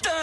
English.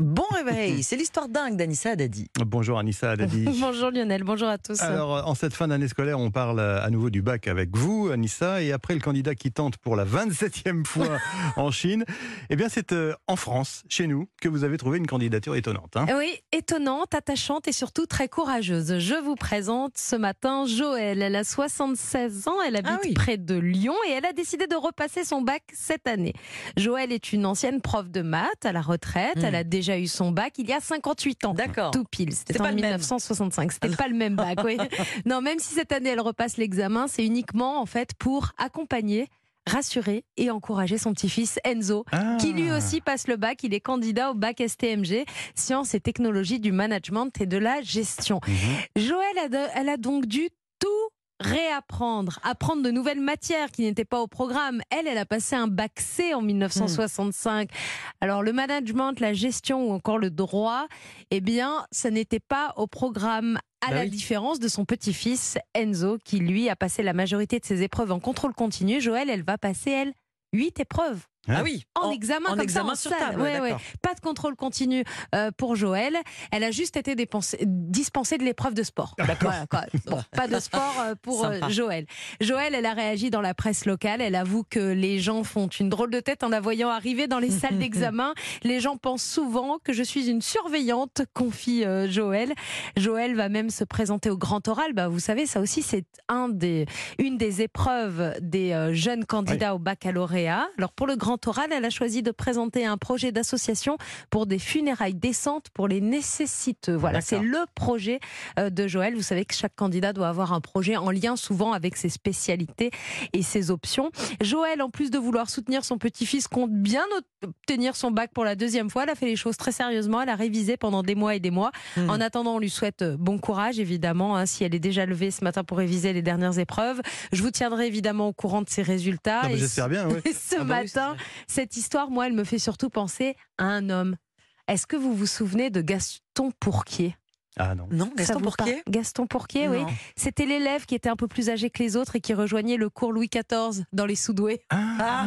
Bon réveil, c'est l'histoire dingue d'Anissa Dadi. Bonjour Anissa Dadi. Bonjour Lionel, bonjour à tous. Alors, en cette fin d'année scolaire, on parle à nouveau du bac avec vous, Anissa, et après le candidat qui tente pour la 27e fois en Chine, eh bien, c'est euh, en France, chez nous, que vous avez trouvé une candidature étonnante. hein. Oui, étonnante, attachante et surtout très courageuse. Je vous présente ce matin Joëlle. Elle a 76 ans, elle habite Ah oui. près de Lyon et elle a décidé de repasser son bac cette année. Joëlle est une ancienne prof de maths à la retraite. Hmm. Elle a déjà eu son bac il y a 58 ans. D'accord. Tout pile. C'était en pas le même. 1965. C'était pas le même bac. oui. Non, même si cette année elle repasse l'examen, c'est uniquement en fait pour accompagner, rassurer et encourager son petit-fils Enzo, Ah. qui lui aussi passe le bac. Il est candidat au bac STMG, sciences et technologies du management et de la gestion. Mhm. Joël, a de- elle a donc dû réapprendre, apprendre de nouvelles matières qui n'étaient pas au programme. Elle, elle a passé un bac C en 1965. Alors le management, la gestion ou encore le droit, eh bien, ça n'était pas au programme. À Bah la oui. différence de son petit-fils Enzo, qui lui a passé la majorité de ses épreuves en contrôle continu, Joël, elle va passer, elle, huit épreuves Ah oui. en, examen, en comme examen ça, sur salle. table, Ouais, ouais. Pas de contrôle continu euh, pour Joël. Elle a juste été dépensée- dispensée de l'épreuve de sport. Voilà, quoi. Bon, pas de sport euh, pour euh. Joël. Joël, elle a réagi dans la presse locale. Elle avoue que les gens font une drôle de tête en la voyant arriver dans les salles d'examen. Les gens pensent souvent que je suis une surveillante, confie euh, Joël. Joël va même se présenter au grand oral. Bah, vous savez, ça aussi, c'est un des, une des épreuves des euh, jeunes candidats au baccalauréat. Alors, pour le grand oral, elle a choisi de présenter un projet d'association pour des funérailles décentes pour les nécessiteux. Voilà, c'est le projet euh, de Joël. Vous savez que chaque candidat doit avoir un projet en lien souvent avec ses spécialités et ses options. Joël, en plus de vouloir soutenir son petit-fils, compte bien obtenir son bac pour la deuxième fois. Elle a fait les choses très sérieusement. Elle a révisé pendant des mois et des mois. Hmm. En attendant, on lui souhaite euh, bon courage, évidemment, hein, si elle est déjà levée ce matin pour réviser les dernières épreuves. Je vous tiendrai évidemment au courant de ses résultats. J'espère bien, et ce Ah bah matin, cette histoire, moi, elle me fait surtout penser à un homme. Est-ce que vous vous souvenez de Gaston Pourquier? Ah non. Non, Gaston Pourquier? Gaston Pourquier, oui. C'était l'élève qui était un peu plus âgé que les autres et qui rejoignait le cours Louis XIV dans les Soudoués. Ah,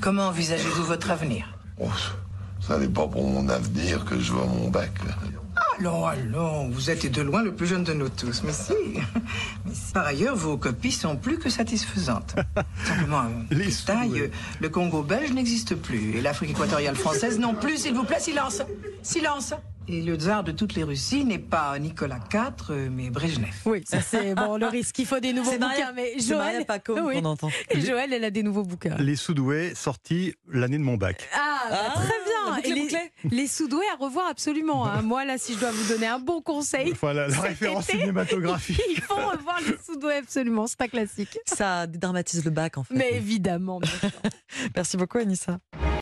Comment envisagez-vous votre avenir? Oh, ça n'est pas pour mon avenir que je veux mon bac. Allons, allons, vous êtes de loin le plus jeune de nous tous, mais si. Mais si. Par ailleurs, vos copies sont plus que satisfaisantes. Simplement, un Les ouais. euh, le Congo belge n'existe plus, et l'Afrique équatoriale française non plus, s'il vous plaît, silence Silence Et le tsar de toutes les Russies n'est pas Nicolas IV, euh, mais Brejnev. Oui, ça c'est bon, le risque. Il faut des nouveaux C'est Maria- bouquins. Mais Joël, Pacôme oui. qu'on entend. Et Joël, elle a des nouveaux bouquins. Les sous-doués sortis l'année de mon bac. Ah, bah, Ah, très bien. les, bouclée. les Soudoués à revoir absolument. hein. Moi, là, si je dois vous donner un bon conseil, Voilà la référence été. cinématographique. il faut revoir les Soudoués absolument. C'est un classique. Ça dédramatise le bac en fait. Mais évidemment. Merci beaucoup Anissa.